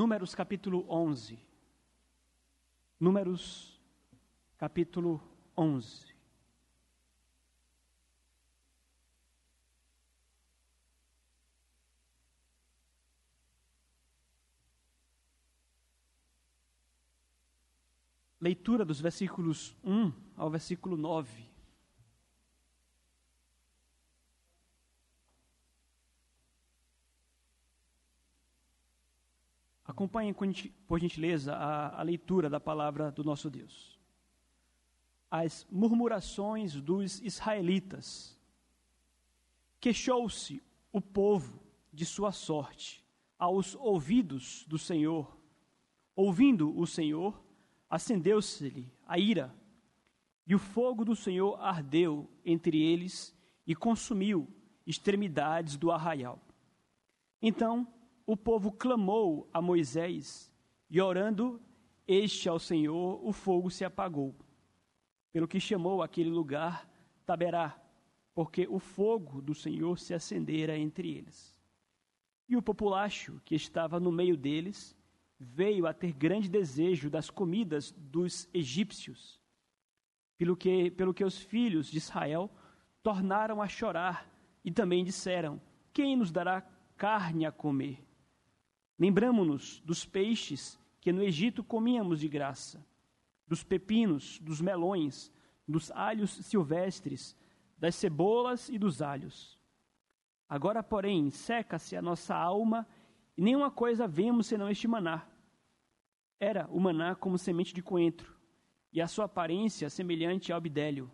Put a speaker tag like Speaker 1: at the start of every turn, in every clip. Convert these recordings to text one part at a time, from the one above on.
Speaker 1: Números capítulo 11. Números capítulo 11. Leitura dos versículos 1 ao versículo 9. Acompanhem, por gentileza, a, a leitura da palavra do nosso Deus. As murmurações dos israelitas. Queixou-se o povo de sua sorte aos ouvidos do Senhor. Ouvindo o Senhor, acendeu-se-lhe a ira, e o fogo do Senhor ardeu entre eles e consumiu extremidades do arraial. Então o povo clamou a Moisés, e orando este ao Senhor, o fogo se apagou. Pelo que chamou aquele lugar Taberá, porque o fogo do Senhor se acendera entre eles. E o populacho que estava no meio deles veio a ter grande desejo das comidas dos egípcios, pelo que, pelo que os filhos de Israel tornaram a chorar e também disseram: Quem nos dará carne a comer? Lembramo-nos dos peixes que no Egito comíamos de graça, dos pepinos, dos melões, dos alhos silvestres, das cebolas e dos alhos. Agora, porém, seca-se a nossa alma e nenhuma coisa vemos senão este maná. Era o maná como semente de coentro, e a sua aparência semelhante ao bidélio.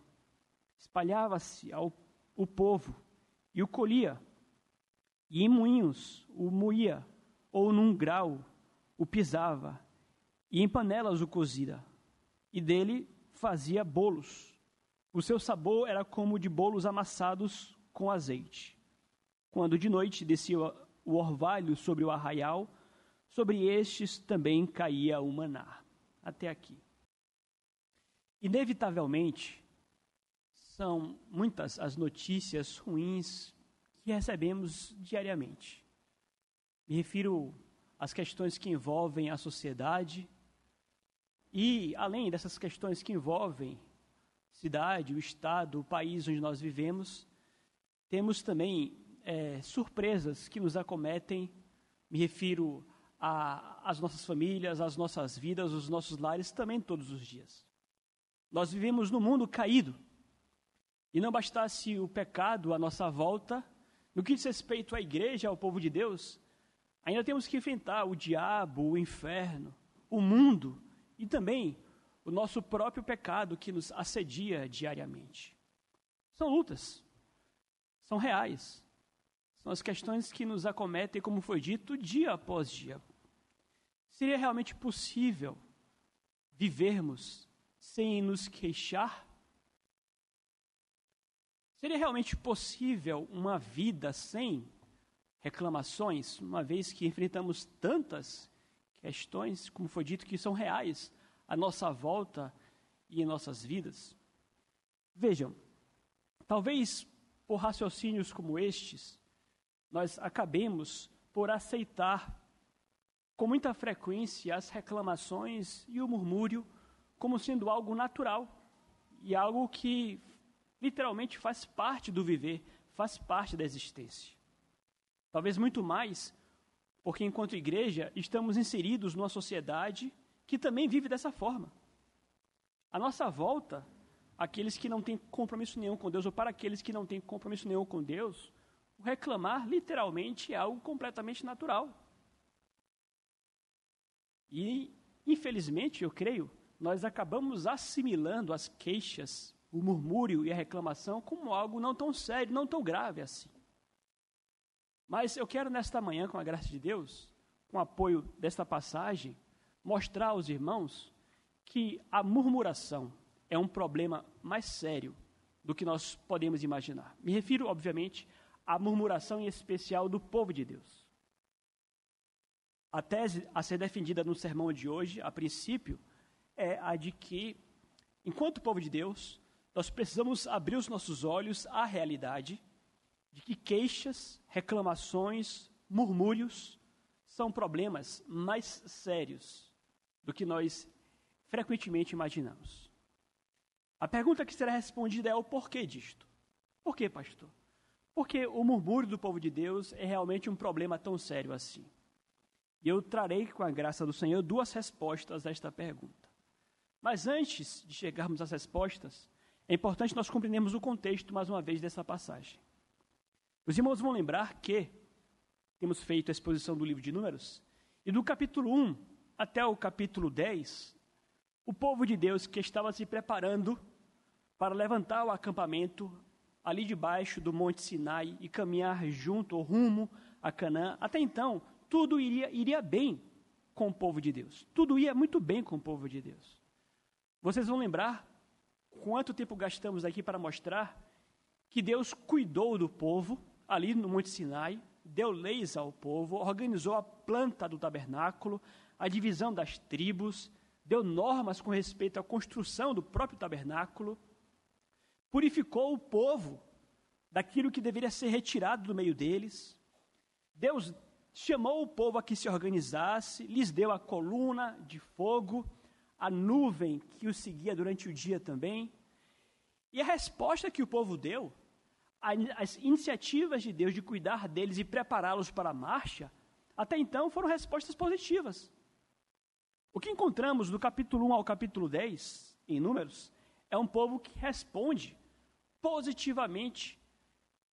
Speaker 1: Espalhava-se ao o povo e o colhia, e em moinhos o moía ou num grau o pisava, e em panelas o cozia, e dele fazia bolos. O seu sabor era como de bolos amassados com azeite. Quando de noite descia o orvalho sobre o arraial, sobre estes também caía o maná. Até aqui. Inevitavelmente, são muitas as notícias ruins que recebemos diariamente. Me refiro às questões que envolvem a sociedade e, além dessas questões que envolvem cidade, o estado, o país onde nós vivemos, temos também é, surpresas que nos acometem. Me refiro às nossas famílias, às nossas vidas, aos nossos lares, também todos os dias. Nós vivemos num mundo caído. E não bastasse o pecado à nossa volta, no que diz respeito à igreja, ao povo de Deus, Ainda temos que enfrentar o diabo, o inferno, o mundo e também o nosso próprio pecado que nos assedia diariamente. São lutas, são reais, são as questões que nos acometem, como foi dito, dia após dia. Seria realmente possível vivermos sem nos queixar? Seria realmente possível uma vida sem reclamações, uma vez que enfrentamos tantas questões, como foi dito, que são reais à nossa volta e em nossas vidas. Vejam, talvez por raciocínios como estes, nós acabemos por aceitar com muita frequência as reclamações e o murmúrio como sendo algo natural e algo que literalmente faz parte do viver, faz parte da existência. Talvez muito mais, porque enquanto igreja estamos inseridos numa sociedade que também vive dessa forma. A nossa volta, aqueles que não têm compromisso nenhum com Deus, ou para aqueles que não têm compromisso nenhum com Deus, reclamar literalmente é algo completamente natural. E, infelizmente, eu creio, nós acabamos assimilando as queixas, o murmúrio e a reclamação como algo não tão sério, não tão grave assim. Mas eu quero nesta manhã, com a graça de Deus, com o apoio desta passagem, mostrar aos irmãos que a murmuração é um problema mais sério do que nós podemos imaginar. Me refiro, obviamente, à murmuração em especial do povo de Deus. A tese a ser defendida no sermão de hoje, a princípio, é a de que, enquanto povo de Deus, nós precisamos abrir os nossos olhos à realidade de que queixas, reclamações, murmúrios são problemas mais sérios do que nós frequentemente imaginamos. A pergunta que será respondida é o porquê disto. Por quê, pastor? Porque o murmúrio do povo de Deus é realmente um problema tão sério assim. E eu trarei, com a graça do Senhor, duas respostas a esta pergunta. Mas antes de chegarmos às respostas, é importante nós compreendermos o contexto, mais uma vez, dessa passagem. Os irmãos vão lembrar que temos feito a exposição do livro de Números, e do capítulo 1 até o capítulo 10, o povo de Deus que estava se preparando para levantar o acampamento ali debaixo do Monte Sinai e caminhar junto ou rumo a Canaã. Até então, tudo iria, iria bem com o povo de Deus. Tudo ia muito bem com o povo de Deus. Vocês vão lembrar quanto tempo gastamos aqui para mostrar que Deus cuidou do povo ali no Monte Sinai, deu leis ao povo, organizou a planta do tabernáculo, a divisão das tribos, deu normas com respeito à construção do próprio tabernáculo, purificou o povo daquilo que deveria ser retirado do meio deles. Deus chamou o povo a que se organizasse, lhes deu a coluna de fogo, a nuvem que os seguia durante o dia também. E a resposta que o povo deu, as iniciativas de Deus de cuidar deles e prepará-los para a marcha, até então foram respostas positivas. O que encontramos do capítulo 1 ao capítulo 10, em Números, é um povo que responde positivamente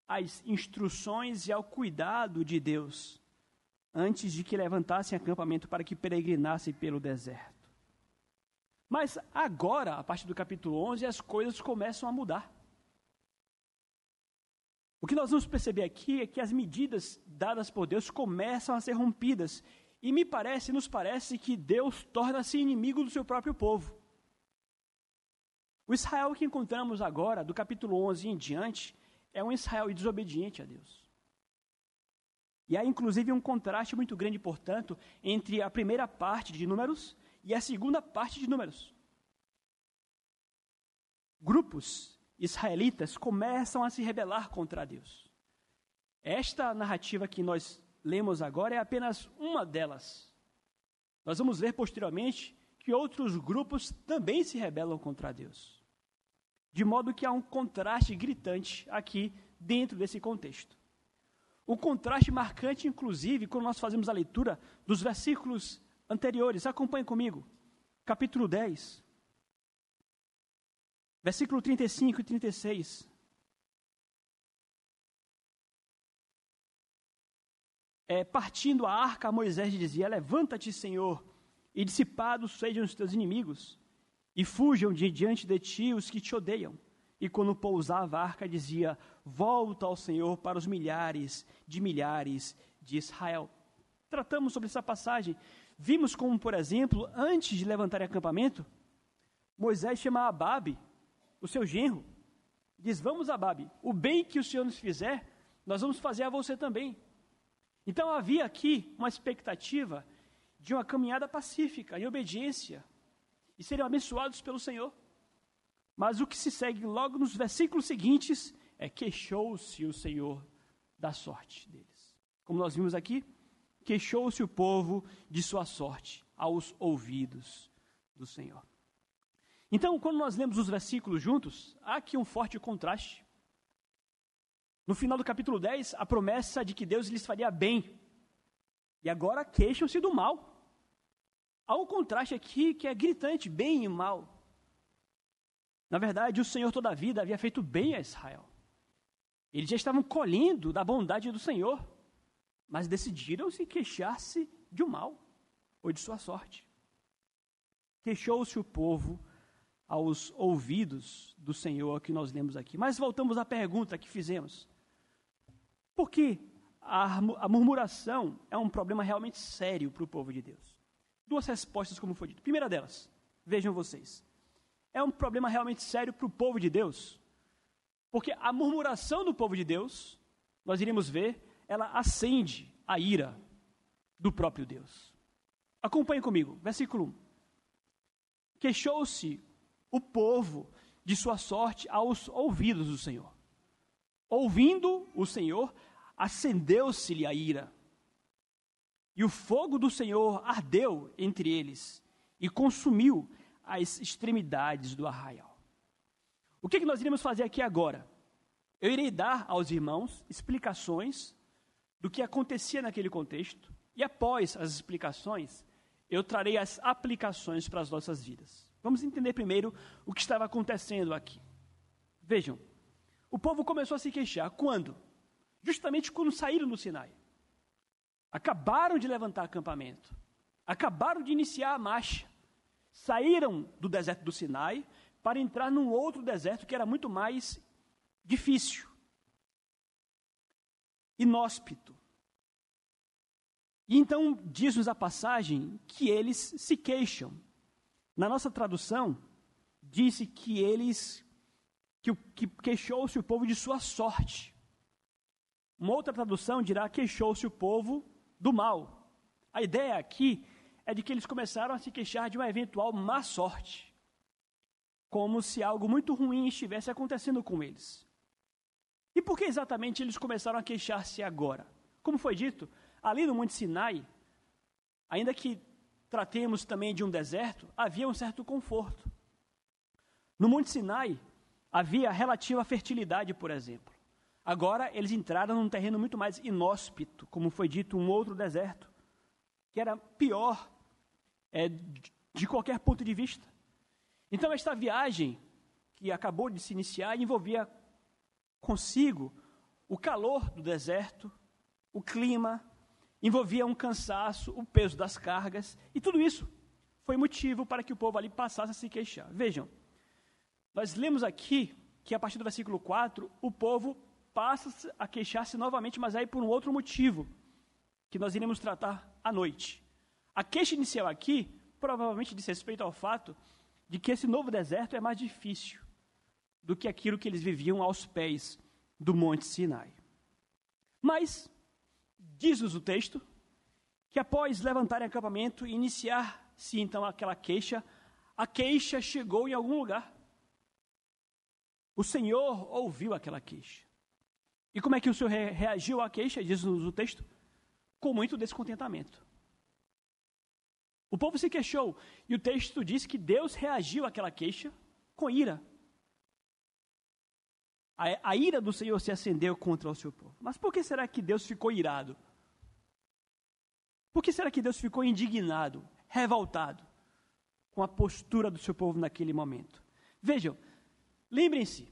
Speaker 1: às instruções e ao cuidado de Deus antes de que levantassem acampamento para que peregrinassem pelo deserto. Mas agora, a partir do capítulo 11, as coisas começam a mudar. O que nós vamos perceber aqui é que as medidas dadas por Deus começam a ser rompidas e me parece, nos parece que Deus torna-se inimigo do seu próprio povo. O Israel que encontramos agora, do capítulo 11 em diante, é um Israel desobediente a Deus. E há inclusive um contraste muito grande, portanto, entre a primeira parte de Números e a segunda parte de Números. Grupos israelitas começam a se rebelar contra Deus. Esta narrativa que nós lemos agora é apenas uma delas. Nós vamos ver posteriormente que outros grupos também se rebelam contra Deus. De modo que há um contraste gritante aqui dentro desse contexto. Um contraste marcante, inclusive, quando nós fazemos a leitura dos versículos anteriores. Acompanhe comigo. Capítulo 10. Versículo 35 e 36. é, partindo a arca, Moisés dizia: Levanta-te, Senhor, e dissipados sejam os teus inimigos, e fujam de diante de ti os que te odeiam. E quando pousava a arca, dizia: Volta ao Senhor para os milhares de milhares de Israel. Tratamos sobre essa passagem. Vimos como, por exemplo, antes de levantar acampamento, Moisés chama Ababe, o seu genro, diz: Vamos, Ababe, o bem que o Senhor nos fizer, nós vamos fazer a você também. Então havia aqui uma expectativa de uma caminhada pacífica, em obediência, e seriam abençoados pelo Senhor. Mas o que se segue logo nos versículos seguintes é queixou-se o Senhor da sorte deles. Como nós vimos aqui, queixou-se o povo de sua sorte aos ouvidos do Senhor. Então, quando nós lemos os versículos juntos, há aqui um forte contraste. No final do capítulo 10, a promessa de que Deus lhes faria bem. E agora queixam-se do mal. Há um contraste aqui que é gritante, bem e mal. Na verdade, o Senhor toda a vida havia feito bem a Israel. Eles já estavam colhendo da bondade do Senhor, mas decidiram se queixar-se de um mal ou de sua sorte. Queixou-se o povo aos ouvidos do Senhor que nós lemos aqui. Mas voltamos à pergunta que fizemos. Porque a, a murmuração é um problema realmente sério para o povo de Deus. Duas respostas, como foi dito. Primeira delas, vejam vocês. É um problema realmente sério para o povo de Deus. Porque a murmuração do povo de Deus, nós iremos ver, ela acende a ira do próprio Deus. Acompanhe comigo, versículo 1. Queixou-se o povo de sua sorte aos ouvidos do Senhor. Ouvindo o Senhor, acendeu-se-lhe a ira. E o fogo do Senhor ardeu entre eles e consumiu as extremidades do arraial. O que, que nós iremos fazer aqui agora? Eu irei dar aos irmãos explicações do que acontecia naquele contexto, e após as explicações, eu trarei as aplicações para as nossas vidas. Vamos entender primeiro o que estava acontecendo aqui. Vejam, o povo começou a se queixar. Quando? Justamente quando saíram do Sinai. Acabaram de levantar acampamento. Acabaram de iniciar a marcha. Saíram do deserto do Sinai para entrar num outro deserto que era muito mais difícil, inóspito. E então diz-nos a passagem que eles se queixam. Na nossa tradução, disse que eles que, que queixou-se o povo de sua sorte. Uma outra tradução dirá queixou-se o povo do mal. A ideia aqui é de que eles começaram a se queixar de uma eventual má sorte, como se algo muito ruim estivesse acontecendo com eles. E por que exatamente eles começaram a queixar-se agora? Como foi dito, ali no Monte Sinai, ainda que tratemos também de um deserto, havia um certo conforto. No Monte Sinai, havia relativa fertilidade, por exemplo. Agora eles entraram num terreno muito mais inóspito, como foi dito, um outro deserto, que era pior é, de qualquer ponto de vista. Então, esta viagem que acabou de se iniciar envolvia consigo o calor do deserto, o clima, envolvia um cansaço, o peso das cargas, e tudo isso foi motivo para que o povo ali passasse a se queixar. Vejam, nós lemos aqui que a partir do versículo 4, o povo passa a queixar-se novamente, mas aí por um outro motivo, que nós iremos tratar à noite. A queixa inicial aqui provavelmente diz respeito ao fato de que esse novo deserto é mais difícil do que aquilo que eles viviam aos pés do Monte Sinai. Mas, diz-nos o texto, que após levantarem acampamento e iniciar-se então aquela queixa, a queixa chegou em algum lugar. O Senhor ouviu aquela queixa. E como é que o Senhor reagiu à queixa? Diz-nos o texto: com muito descontentamento. O povo se queixou, e o texto diz que Deus reagiu àquela queixa com ira. A, a, ira do Senhor se acendeu contra o seu povo. Mas por que será que Deus ficou irado? Por que será que Deus ficou indignado, revoltado com a postura do seu povo naquele momento? Vejam, Lembrem-se,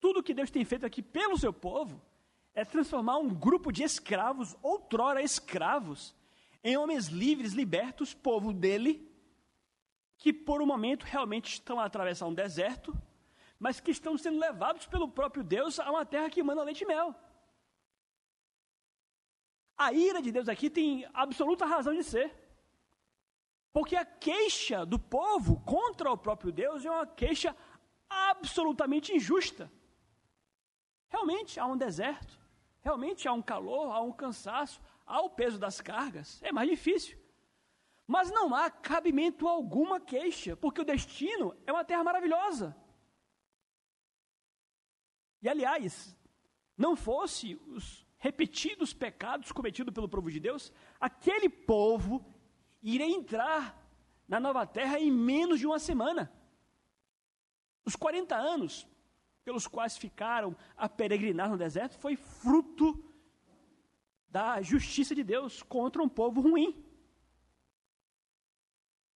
Speaker 1: tudo que Deus tem feito aqui pelo seu povo é transformar um grupo de escravos, outrora escravos, em homens livres, libertos, povo dele, que por um momento realmente estão a atravessar um deserto, mas que estão sendo levados pelo próprio Deus a uma terra que manda leite e mel. A ira de Deus aqui tem absoluta razão de ser. Porque a queixa do povo contra o próprio Deus é uma queixa absolutamente injusta. Realmente há um deserto, realmente há um calor, há um cansaço, há o peso das cargas, é mais difícil. Mas não há cabimento alguma queixa, porque o destino é uma terra maravilhosa. E aliás, não fosse os repetidos pecados cometidos pelo povo de Deus, aquele povo iria entrar na nova terra em menos de uma semana. Os 40 anos pelos quais ficaram a peregrinar no deserto foi fruto da justiça de Deus contra um povo ruim.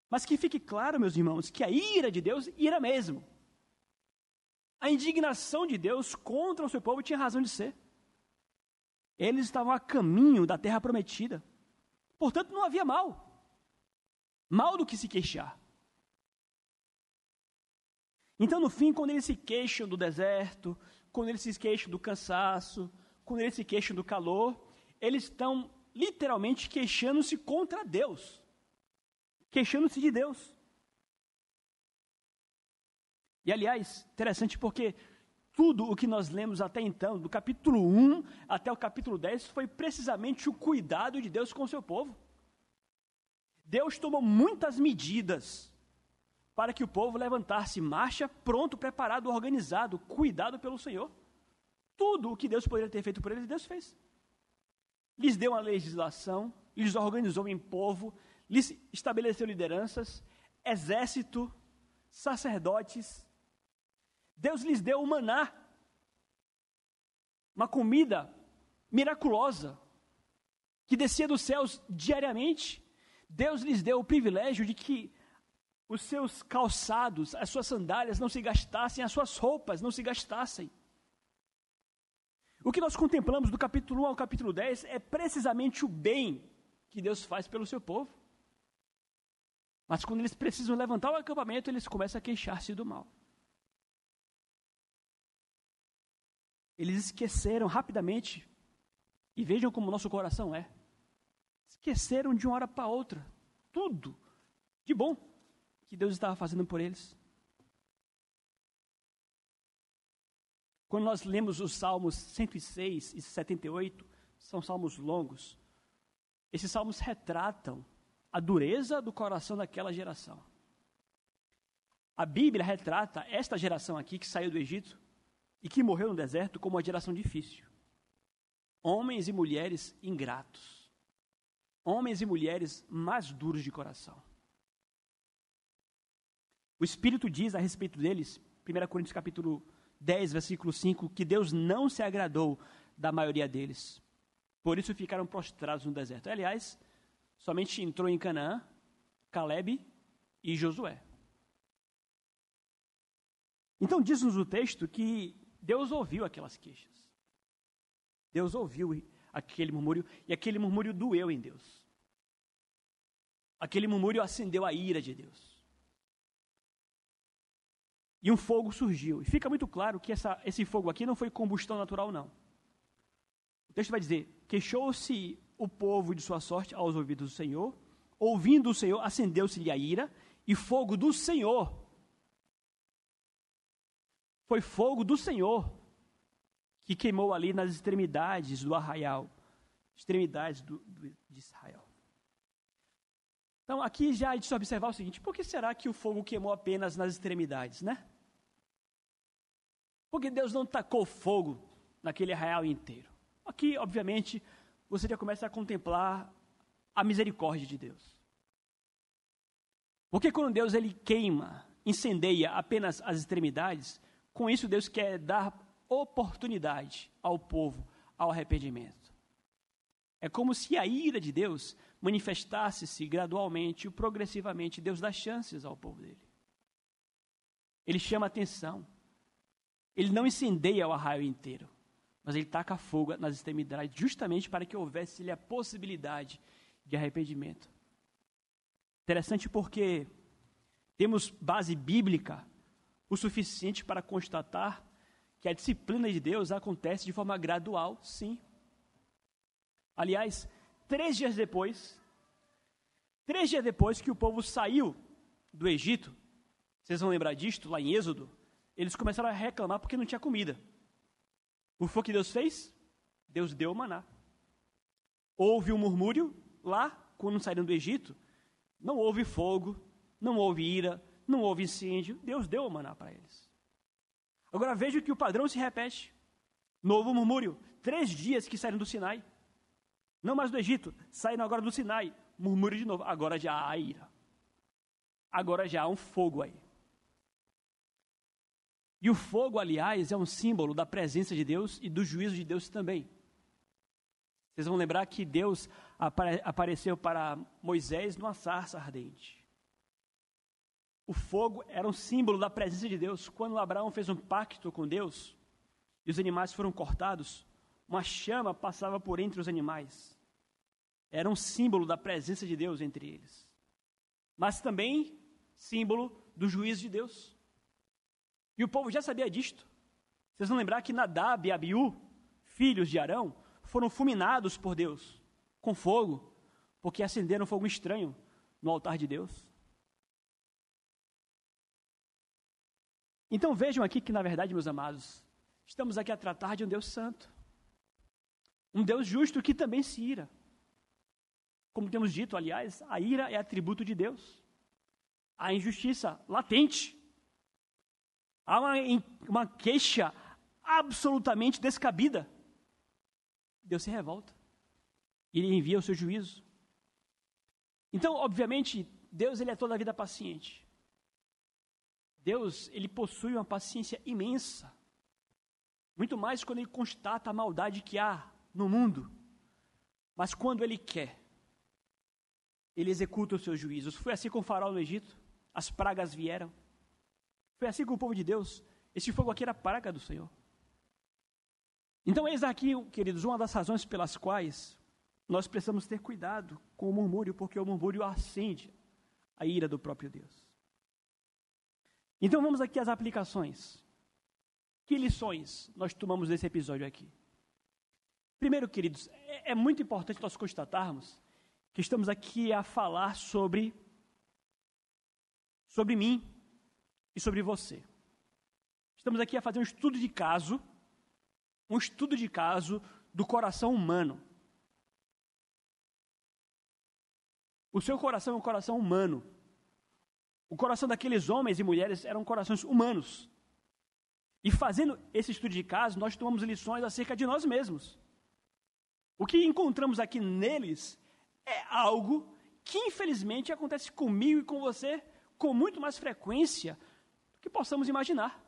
Speaker 1: Mas que fique claro, meus irmãos, que a ira de Deus, ira mesmo. A indignação de Deus contra o seu povo tinha razão de ser. Eles estavam a caminho da terra prometida. Portanto, não havia mal. Mal do que se queixar. Então, no fim, quando eles se queixam do deserto, quando eles se queixam do cansaço, quando eles se queixam do calor, eles estão literalmente queixando-se contra Deus. Queixando-se de Deus. E aliás, interessante porque tudo o que nós lemos até então, do capítulo 1 até o capítulo 10, foi precisamente o cuidado de Deus com o seu povo. Deus tomou muitas medidas para que o povo levantasse marcha, pronto, preparado, organizado, cuidado pelo Senhor. Tudo o que Deus poderia ter feito por eles, Deus fez. Lhes deu uma legislação, lhes organizou em povo, lhes estabeleceu lideranças, exército, sacerdotes. Deus lhes deu o maná, uma comida miraculosa, que descia dos céus diariamente. Deus lhes deu o privilégio de que os seus calçados, as suas sandálias não se gastassem, as suas roupas não se gastassem. O que nós contemplamos do capítulo 1 ao capítulo 10 é precisamente o bem que Deus faz pelo seu povo. Mas quando eles precisam levantar o acampamento, eles começam a queixar-se do mal. Eles esqueceram rapidamente, e vejam como o nosso coração é. Esqueceram de uma hora para outra tudo de bom que Deus estava fazendo por eles. Quando nós lemos os Salmos 106 e 78, são salmos longos, esses salmos retratam a dureza do coração daquela geração. A Bíblia retrata esta geração aqui que saiu do Egito e que morreu no deserto como uma geração difícil. Homens e mulheres ingratos. Homens e mulheres mais duros de coração. O Espírito diz a respeito deles, 1 Coríntios capítulo 10, versículo 5, que Deus não se agradou da maioria deles. Por isso ficaram prostrados no deserto. Aliás, somente entrou em Canaã Caleb e Josué. Então diz-nos o texto que Deus ouviu aquelas queixas. Deus ouviu aquele murmúrio e aquele murmúrio doeu em Deus. Aquele murmúrio acendeu a ira de Deus e um fogo surgiu. E fica muito claro que essa, esse fogo aqui não foi combustão natural, não. O texto vai dizer: Queixou-se o povo de sua sorte aos ouvidos do Senhor, ouvindo o Senhor, acendeu-se-lhe a ira, e fogo do Senhor. Foi fogo do Senhor que queimou ali nas extremidades do arraial, extremidades do, do, de Israel. Então, aqui já é de se observar o seguinte: por que será que o fogo queimou apenas nas extremidades, né? Porque Deus não tacou fogo naquele arraial inteiro. Aqui, obviamente, você já começa a contemplar a misericórdia de Deus. Porque quando Deus ele queima, incendeia apenas as extremidades, com isso Deus quer dar oportunidade ao povo ao arrependimento. É como se a ira de Deus manifestasse-se gradualmente, progressivamente. Deus dá chances ao povo dele. Ele chama atenção. Ele não incendeia o arraio inteiro, mas ele taca fogo nas extremidades, justamente para que houvesse a possibilidade de arrependimento. Interessante porque temos base bíblica o suficiente para constatar que a disciplina de Deus acontece de forma gradual, sim. Aliás, três dias depois, três dias depois que o povo saiu do Egito, vocês vão lembrar disto lá em Êxodo, eles começaram a reclamar porque não tinha comida. O que Deus fez? Deus deu o maná. Houve um murmúrio lá, quando saíram do Egito. Não houve fogo, não houve ira, não houve incêndio. Deus deu o maná para eles. Agora veja que o padrão se repete. Novo murmúrio. Três dias que saíram do Sinai. Não mais do Egito. Saíram agora do Sinai. Murmúrio de novo. Agora já há ira. Agora já há um fogo aí. E o fogo, aliás, é um símbolo da presença de Deus e do juízo de Deus também. Vocês vão lembrar que Deus apare apareceu para Moisés numa sarça ardente. O fogo era um símbolo da presença de Deus. Quando Abraão fez um pacto com Deus e os animais foram cortados, uma chama passava por entre os animais. Era um símbolo da presença de Deus entre eles. Mas também símbolo do juízo de Deus. E o povo já sabia disto. Vocês vão lembrar que Nadab e Abiú, filhos de Arão, foram fulminados por Deus com fogo, porque acenderam fogo estranho no altar de Deus. Então vejam aqui que, na verdade, meus amados, estamos aqui a tratar de um Deus santo. Um Deus justo que também se ira. Como temos dito, aliás, a ira é atributo de Deus. A injustiça latente Há uma, uma queixa absolutamente descabida. Deus se revolta. Ele envia o seu juízo. Então, obviamente, Deus ele é toda a vida paciente. Deus, ele possui uma paciência imensa. Muito mais quando ele constata a maldade que há no mundo. Mas quando ele quer, ele executa os seus juízos. Foi assim com o faraó no Egito. As pragas vieram. Foi assim com o povo de Deus. Esse fogo aqui era praga do Senhor. Então, eis aqui, queridos, uma das razões pelas quais nós precisamos ter cuidado com o murmúrio, porque o murmúrio acende a ira do próprio Deus. Então, vamos aqui às aplicações. Que lições nós tomamos desse episódio aqui? Primeiro, queridos, é, é muito importante nós constatarmos que estamos aqui a falar sobre sobre mim e sobre você. Estamos aqui a fazer um estudo de caso, um estudo de caso do coração humano. O seu coração é um coração humano. O coração daqueles homens e mulheres eram corações humanos. E fazendo esse estudo de caso, nós tomamos lições acerca de nós mesmos. O que encontramos aqui neles é algo que infelizmente acontece comigo e com você com muito mais frequência do que possamos imaginar.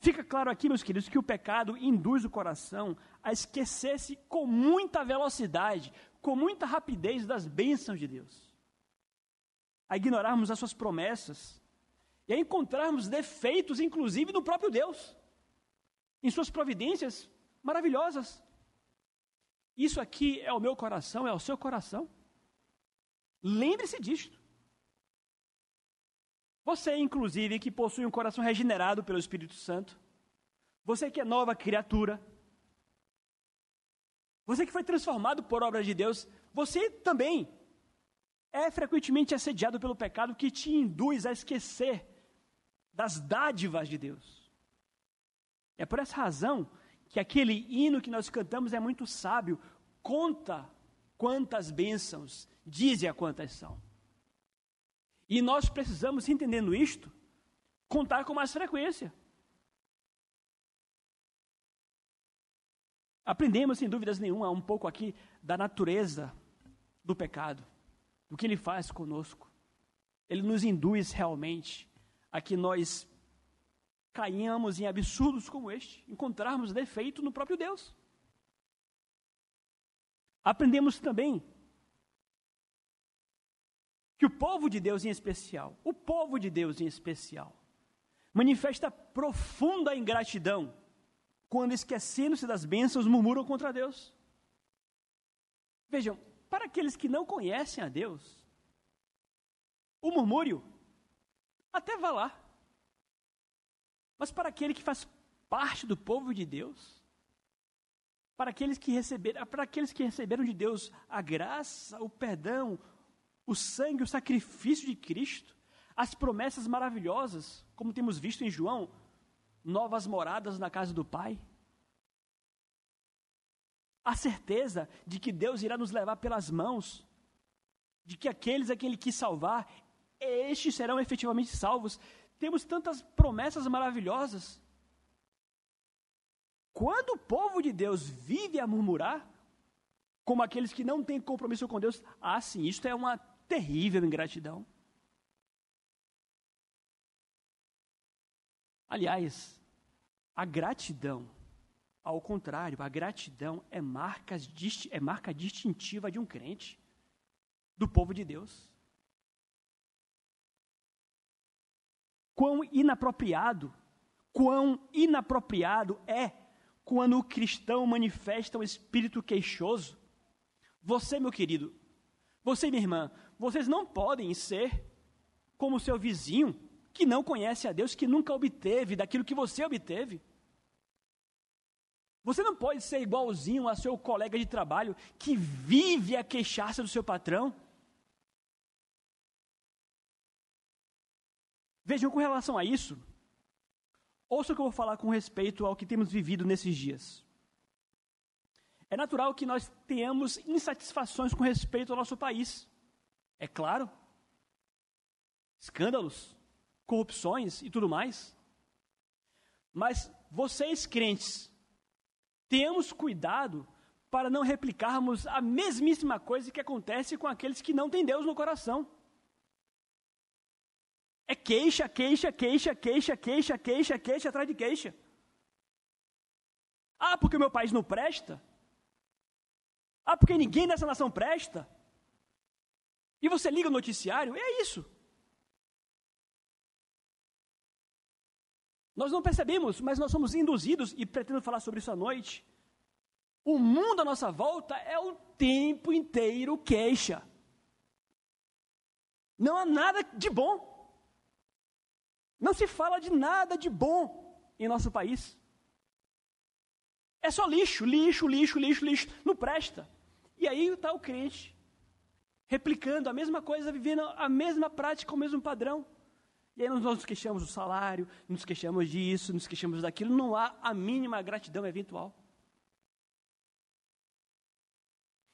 Speaker 1: Fica claro aqui, meus queridos, que o pecado induz o coração a esquecer-se com muita velocidade, com muita rapidez das bênçãos de Deus, a ignorarmos as suas promessas e a encontrarmos defeitos, inclusive, no próprio Deus, em suas providências maravilhosas. Isso aqui é o meu coração, é o seu coração. Lembre-se disto. Você, inclusive, que possui um coração regenerado pelo Espírito Santo. Você que é nova criatura. Você que foi transformado por obra de Deus. Você também é frequentemente assediado pelo pecado que te induz a esquecer das dádivas de Deus. É por essa razão que aquele hino que nós cantamos é muito sábio. Conta quantas bênçãos, dize a quantas são. E nós precisamos, entendendo isto, contar com mais frequência. Aprendemos, sem dúvidas nenhuma, um pouco aqui da natureza do pecado, do que ele faz conosco. Ele nos induz realmente a que nós caímos em absurdos como este, encontrarmos defeito no próprio Deus. Aprendemos também que o povo de Deus em especial, o povo de Deus em especial, manifesta profunda ingratidão quando, esquecendo-se das bênçãos, murmuram contra Deus. Vejam, para aqueles que não conhecem a Deus, o murmúrio até vá lá. Mas para aquele que faz parte do povo de Deus, para aqueles que receberam, para aqueles que receberam de Deus a graça, o perdão, o sangue, o sacrifício de Cristo, as promessas maravilhosas, como temos visto em João, novas moradas na casa do Pai. A certeza de que Deus irá nos levar pelas mãos, de que aqueles a quem Ele quis salvar, estes serão efetivamente salvos, temos tantas promessas maravilhosas. Quando o povo de Deus vive a murmurar, como aqueles que não têm compromisso com Deus, ah, sim, isto é uma terrível ingratidão. Aliás, a gratidão, ao contrário, a gratidão é, marcas, é marca distintiva de um crente, do povo de Deus. quão inapropriado, quão inapropriado é quando o cristão manifesta um espírito queixoso. Você, meu querido, você, minha irmã, vocês não podem ser como seu vizinho que não conhece a Deus, que nunca obteve daquilo que você obteve. Você não pode ser igualzinho a seu colega de trabalho que vive a queixar-se do seu patrão. Vejam, com relação a isso, ouça o que eu vou falar com respeito ao que temos vivido nesses dias. É natural que nós tenhamos insatisfações com respeito ao nosso país. É claro. Escândalos, corrupções e tudo mais. Mas vocês, crentes, tenhamos cuidado para não replicarmos a mesmíssima coisa que acontece com aqueles que não têm Deus no coração. É queixa, queixa, queixa, queixa, queixa, queixa, queixa atrás de queixa. Ah, porque o meu país não presta? Ah, porque ninguém nessa nação presta? E você liga o noticiário, é isso. Nós não percebemos, mas nós somos induzidos, e pretendo falar sobre isso à noite. O mundo à nossa volta é o tempo inteiro queixa. Não há nada de bom. Não se fala de nada de bom em nosso país. É só lixo, lixo, lixo, lixo, lixo. Não presta. E aí está o crente, replicando a mesma coisa, vivendo a mesma prática, o mesmo padrão. E aí nós nos queixamos do salário, nos queixamos disso, nos queixamos daquilo, não há a mínima gratidão eventual.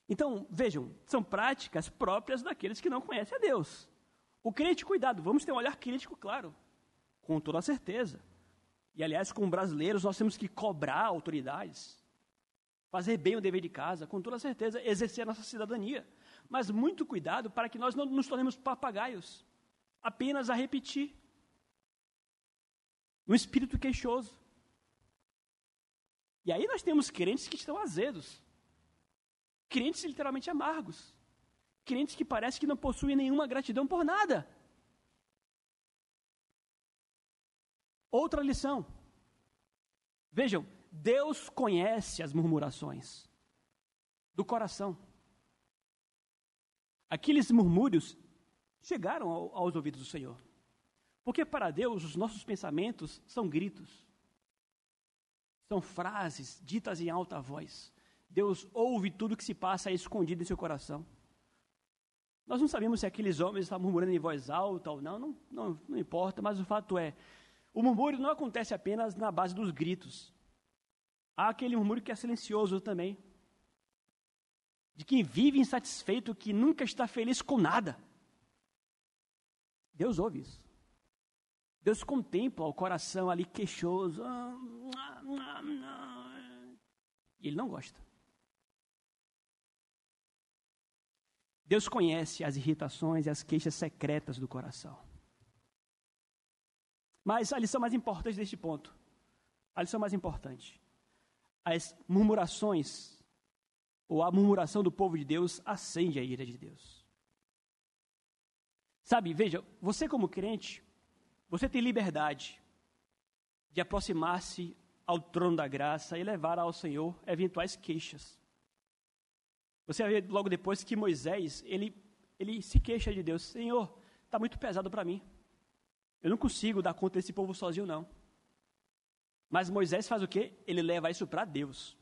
Speaker 1: Então, vejam, são práticas próprias daqueles que não conhecem a Deus. O crente, cuidado, vamos ter um olhar crítico, claro, com toda certeza. E aliás, como brasileiros, nós temos que cobrar autoridades, fazer bem o dever de casa, com toda certeza, exercer a nossa cidadania. Mas muito cuidado para que nós não nos tornemos papagaios, apenas a repetir. Um espírito queixoso. E aí nós temos crentes que estão azedos. Crentes literalmente amargos. Crentes que parecem que não possuem nenhuma gratidão por nada. Outra lição. Vejam, Deus conhece as murmurações do coração. Aqueles murmúrios chegaram aos ouvidos do Senhor. Porque para Deus os nossos pensamentos são gritos, são frases ditas em alta voz. Deus ouve tudo que se passa escondido em seu coração. Nós não sabemos se aqueles homens estavam murmurando em voz alta ou não, não, não, não importa, mas o fato é, o murmúrio não acontece apenas na base dos gritos. Há aquele murmúrio que é silencioso também. De quem vive insatisfeito, que nunca está feliz com nada. Deus ouve isso. Deus contempla o coração ali queixoso. E Ele não gosta. Deus conhece as irritações e as queixas secretas do coração. Mas a lição mais importante deste ponto, a lição mais importante, as murmurações, ou a murmuração do povo de Deus acende a ira de Deus. Sabe, veja, você como crente, você tem liberdade de aproximar-se ao trono da graça e levar ao Senhor eventuais queixas. Você vai ver logo depois que Moisés, ele, ele se queixa de Deus, Senhor, está muito pesado para mim. Eu não consigo dar conta desse povo sozinho, não. Mas Moisés faz o quê? Ele leva isso para Deus.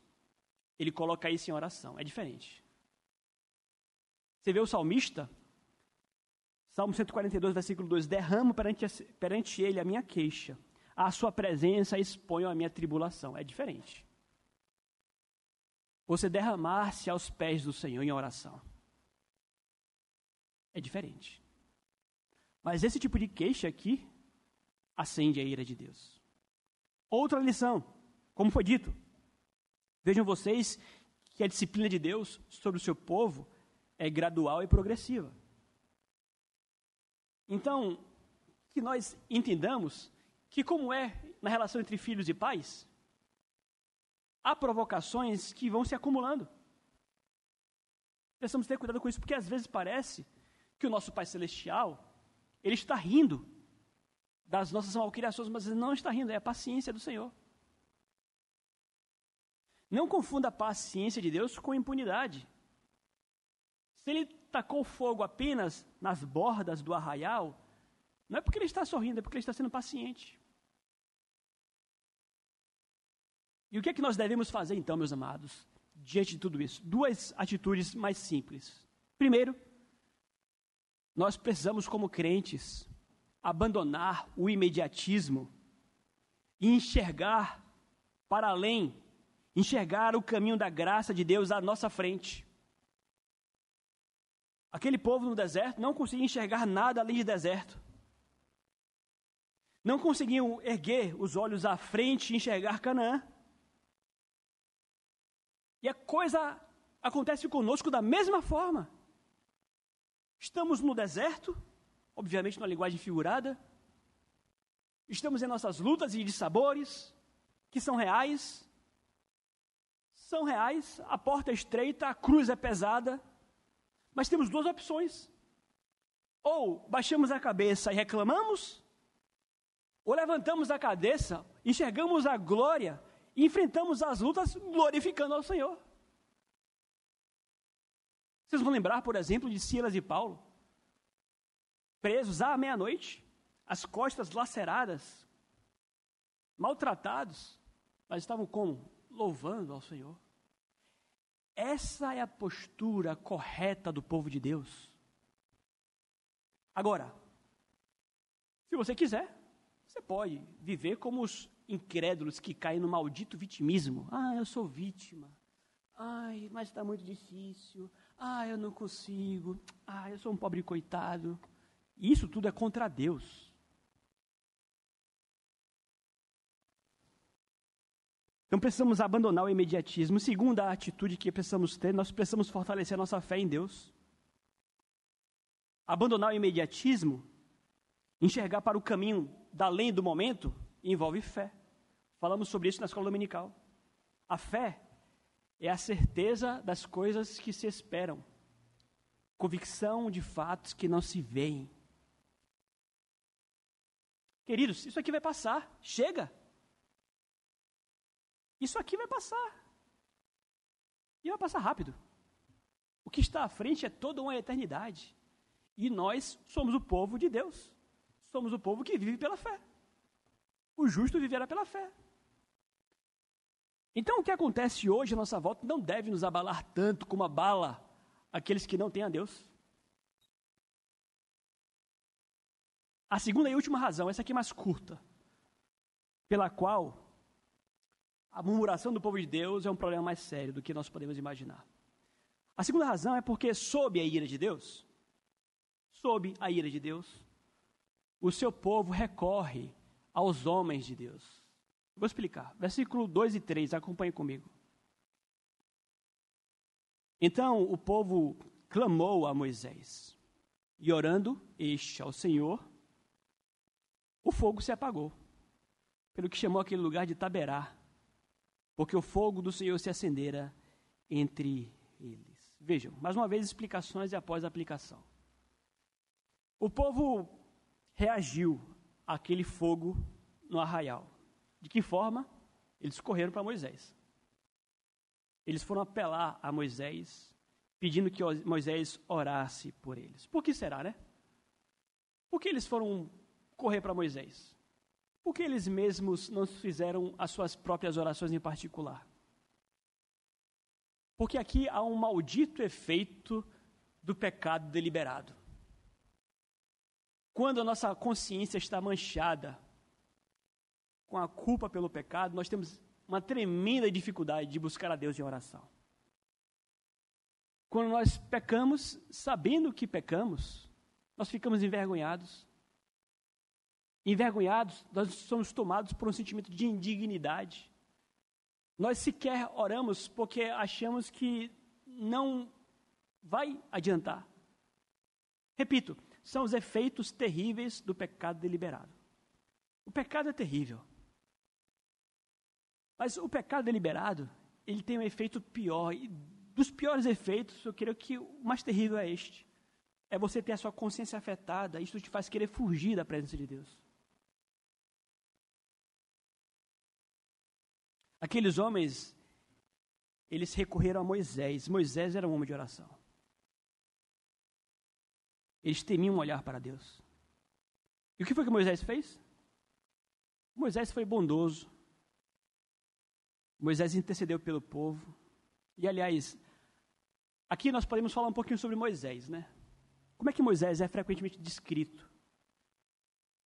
Speaker 1: Ele coloca isso em oração. É diferente. Você vê o salmista? Salmo 142, versículo 2: Derramo perante, perante ele a minha queixa, a sua presença exponho a minha tribulação. É diferente. Você derramar-se aos pés do Senhor em oração. É diferente. Mas esse tipo de queixa aqui acende a ira de Deus. Outra lição, como foi dito, vejam vocês que a disciplina de Deus sobre o seu povo é gradual e progressiva. Então, que nós entendamos que, como é na relação entre filhos e pais, há provocações que vão se acumulando. Precisamos ter cuidado com isso, porque às vezes parece que o nosso Pai Celestial, ele está rindo das nossas malcriações, mas ele não está rindo, é a paciência do Senhor. Não confunda a paciência de Deus com impunidade. Se ele tacou fogo apenas nas bordas do arraial, não é porque ele está sorrindo, é porque ele está sendo paciente. E o que é que nós devemos fazer então, meus amados, diante de tudo isso? Duas atitudes mais simples. Primeiro, nós precisamos, como crentes, abandonar o imediatismo e enxergar para além, enxergar o caminho da graça de Deus à nossa frente. Aquele povo no deserto não conseguia enxergar nada além de deserto. Não conseguiam erguer os olhos à frente e enxergar Canaã. E a coisa acontece conosco da mesma forma. Estamos no deserto, obviamente numa linguagem figurada. Estamos em nossas lutas e de sabores, que são reais. São reais, a porta é estreita, a cruz é pesada. Mas temos duas opções. Ou baixamos a cabeça e reclamamos, ou levantamos a cabeça, enxergamos a glória e enfrentamos as lutas glorificando ao Senhor. Vocês vão lembrar, por exemplo, de Silas e Paulo, presos à meia-noite, as costas laceradas, maltratados, mas estavam como? Louvando ao Senhor. Essa é a postura correta do povo de Deus. Agora, se você quiser, você pode viver como os incrédulos que caem no maldito vitimismo. Ah, eu sou vítima. Ai, mas está muito difícil. Ah, eu não consigo. Ah, eu sou um pobre coitado. Isso tudo é contra Deus. Então precisamos abandonar o imediatismo. Segunda atitude que precisamos ter, nós precisamos fortalecer a nossa fé em Deus. Abandonar o imediatismo, enxergar para o caminho da além do momento, envolve fé. Falamos sobre isso na escola dominical. A fé é a certeza das coisas que se esperam, convicção de fatos que não se veem. Queridos, isso aqui vai passar, chega. Isso aqui vai passar. E vai passar rápido. O que está à frente é toda uma eternidade. E nós somos o povo de Deus. Somos o povo que vive pela fé. O justo viverá pela fé. Então, o que acontece hoje à nossa volta não deve nos abalar tanto como abala aqueles que não têm a Deus. A segunda e última razão, essa aqui é mais curta, pela qual a murmuração do povo de Deus é um problema mais sério do que nós podemos imaginar. A segunda razão é porque, sob a ira de Deus, sob a ira de Deus, o seu povo recorre aos homens de Deus. Vou explicar. Versículo 2 e 3, acompanhe comigo. Então o povo clamou a Moisés, e orando este ao Senhor, o fogo se apagou, pelo que chamou aquele lugar de Taberá, porque o fogo do Senhor se acendera entre eles. Vejam, mais uma vez explicações e após a aplicação. O povo reagiu àquele fogo no arraial. De que forma? Eles correram para Moisés. Eles foram apelar a Moisés, pedindo que Moisés orasse por eles. Por que será, né? Por que eles foram correr para Moisés? Porque eles mesmos não fizeram as suas próprias orações em particular. Porque aqui há um maldito efeito do pecado deliberado. Quando a nossa consciência está manchada com a culpa pelo pecado, nós temos uma tremenda dificuldade de buscar a Deus em oração. Quando nós pecamos, sabendo que pecamos, nós ficamos envergonhados. Envergonhados, nós somos tomados por um sentimento de indignidade. Nós sequer oramos porque achamos que não vai adiantar. Repito, são os efeitos terríveis do pecado deliberado. O pecado é terrível. Mas o pecado deliberado, ele tem um efeito pior. E dos piores efeitos, eu creio que o mais terrível é este. É você ter a sua consciência afetada. Isso te faz querer fugir da presença de Deus. Aqueles homens, eles recorreram a Moisés. Moisés era um homem de oração. Eles temiam olhar para Deus. E o que foi que Moisés fez? Moisés foi bondoso. Moisés intercedeu pelo povo. E, aliás, aqui nós podemos falar um pouquinho sobre Moisés, né? Como é que Moisés é frequentemente descrito?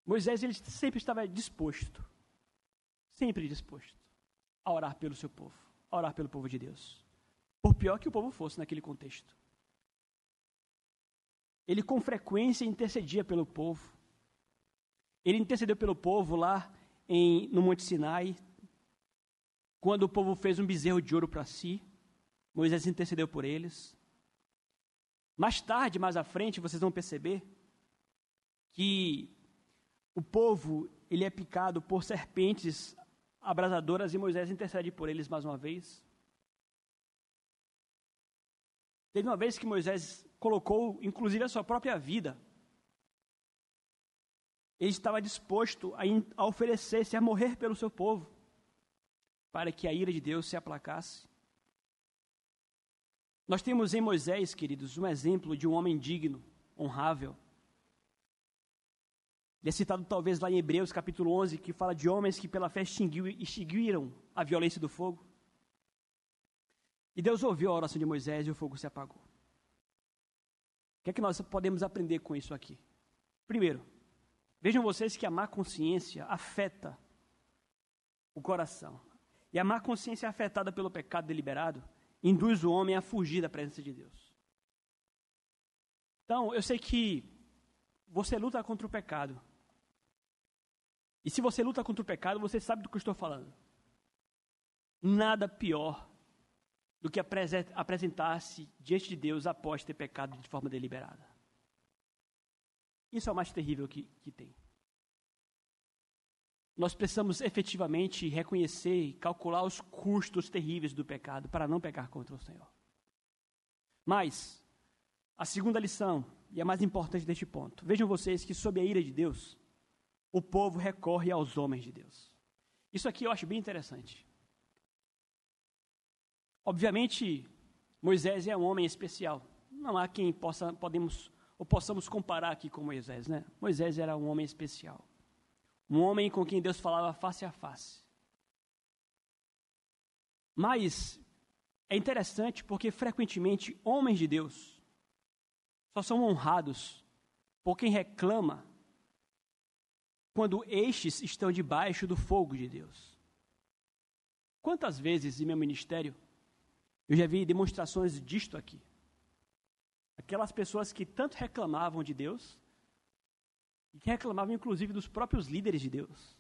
Speaker 1: Moisés ele sempre estava disposto, sempre disposto a orar pelo seu povo, a orar pelo povo de Deus. Por pior que o povo fosse naquele contexto ele com frequência intercedia pelo povo. Ele intercedeu pelo povo lá em, no Monte Sinai, quando o povo fez um bezerro de ouro para si. Moisés intercedeu por eles. Mais tarde, mais à frente, vocês vão perceber que o povo ele é picado por serpentes abrasadoras e Moisés intercede por eles mais uma vez. Teve uma vez que Moisés colocou, inclusive, a sua própria vida. Ele estava disposto a, a oferecer-se, a morrer pelo seu povo, para que a ira de Deus se aplacasse. Nós temos em Moisés, queridos, um exemplo de um homem digno, honrável. Ele é citado talvez lá em Hebreus capítulo 11, que fala de homens que pela fé extinguiram a violência do fogo. E Deus ouviu a oração de Moisés e o fogo se apagou. O que é que nós podemos aprender com isso aqui? Primeiro, vejam vocês que a má consciência afeta o coração. E a má consciência afetada pelo pecado deliberado induz o homem a fugir da presença de Deus. Então, eu sei que você luta contra o pecado. E se você luta contra o pecado, você sabe do que eu estou falando. Nada pior do que apresentar-se diante de Deus após ter pecado de forma deliberada. Isso é o mais terrível que, que tem. Nós precisamos efetivamente reconhecer e calcular os custos terríveis do pecado para não pecar contra o Senhor. Mas, a segunda lição, e a mais importante deste ponto, vejam vocês que, sob a ira de Deus, o povo recorre aos homens de Deus. Isso aqui eu acho bem interessante. Obviamente, Moisés é um homem especial. Não há quem possa, podemos, ou possamos comparar aqui com Moisés, né? Moisés era um homem especial. Um homem com quem Deus falava face a face. Mas é interessante porque frequentemente homens de Deus só são honrados por quem reclama quando estes estão debaixo do fogo de Deus. Quantas vezes em meu ministério eu já vi demonstrações disto aqui. Aquelas pessoas que tanto reclamavam de Deus, e que reclamavam inclusive dos próprios líderes de Deus.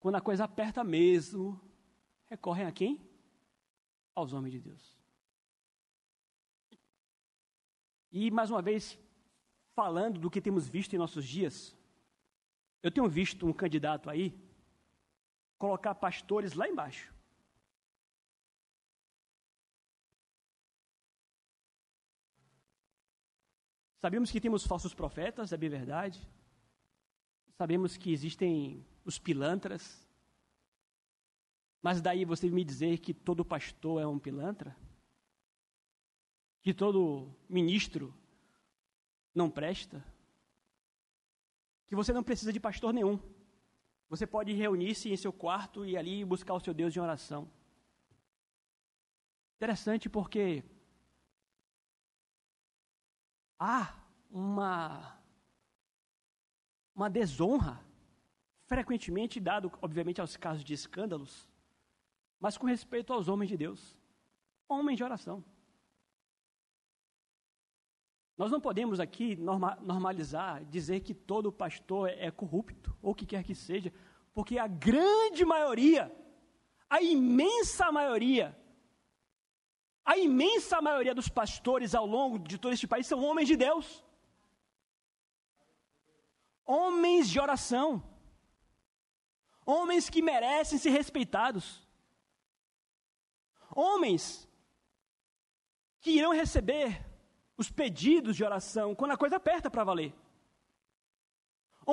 Speaker 1: Quando a coisa aperta mesmo, recorrem a quem? Aos homens de Deus. E mais uma vez, falando do que temos visto em nossos dias, eu tenho visto um candidato aí colocar pastores lá embaixo. Sabemos que temos falsos profetas, é bem verdade. Sabemos que existem os pilantras. Mas daí você me dizer que todo pastor é um pilantra? Que todo ministro não presta? Que você não precisa de pastor nenhum. Você pode reunir-se em seu quarto e ali buscar o seu Deus em oração. Interessante porque há uma, uma desonra, frequentemente dado, obviamente, aos casos de escândalos, mas com respeito aos homens de Deus, homens de oração. Nós não podemos aqui norma, normalizar, dizer que todo pastor é corrupto, ou o que quer que seja, porque a grande maioria, a imensa maioria, a imensa maioria dos pastores ao longo de todo este país são homens de Deus. Homens de oração. Homens que merecem ser respeitados. Homens que irão receber os pedidos de oração quando a coisa aperta para valer.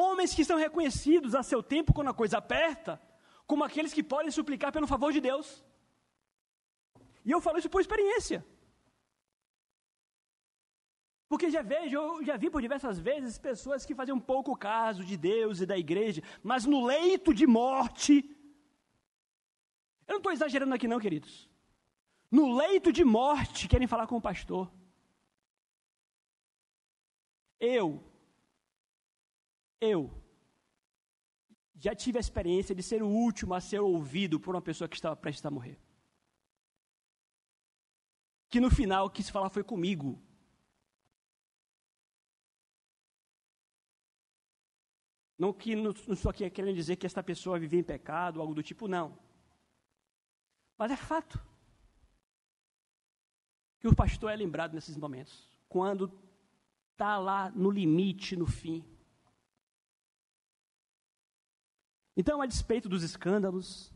Speaker 1: Homens que são reconhecidos a seu tempo quando a coisa aperta, como aqueles que podem suplicar pelo favor de Deus. E eu falo isso por experiência. Porque já vejo, eu já vi por diversas vezes pessoas que faziam pouco caso de Deus e da igreja, mas no leito de morte. Eu não estou exagerando aqui, não, queridos. No leito de morte querem falar com o pastor. Eu, eu, já tive a experiência de ser o último a ser ouvido por uma pessoa que estava prestes a morrer que no final quis falar foi comigo. Não que não, não estou aqui querendo dizer que esta pessoa vivia em pecado, algo do tipo, não. Mas é fato. que o pastor é lembrado nesses momentos, quando está lá no limite, no fim. Então, a despeito dos escândalos,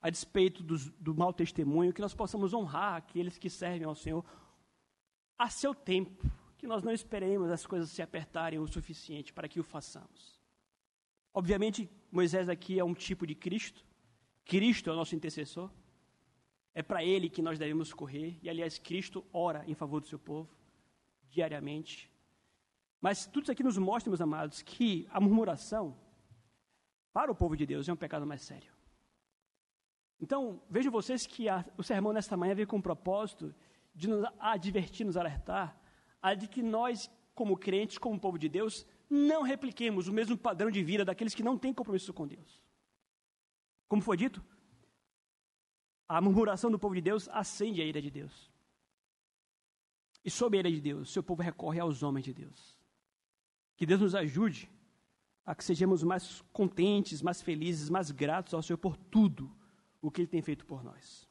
Speaker 1: a despeito dos, do mau testemunho, que nós possamos honrar aqueles que servem ao Senhor a seu tempo, que nós não esperemos as coisas se apertarem o suficiente para que o façamos. Obviamente, Moisés aqui é um tipo de Cristo, Cristo é o nosso intercessor, é para ele que nós devemos correr, e aliás, Cristo ora em favor do seu povo, diariamente. Mas tudo isso aqui nos mostra, meus amados, que a murmuração, para o povo de Deus, é um pecado mais sério. Então, vejam vocês que a, o sermão nesta manhã veio com o propósito de nos advertir, nos alertar, a de que nós, como crentes, como povo de Deus, não repliquemos o mesmo padrão de vida daqueles que não têm compromisso com Deus. Como foi dito, a murmuração do povo de Deus acende a ira de Deus. E sob a ira de Deus, seu povo recorre aos homens de Deus. Que Deus nos ajude a que sejamos mais contentes, mais felizes, mais gratos ao Senhor por tudo o que Ele tem feito por nós.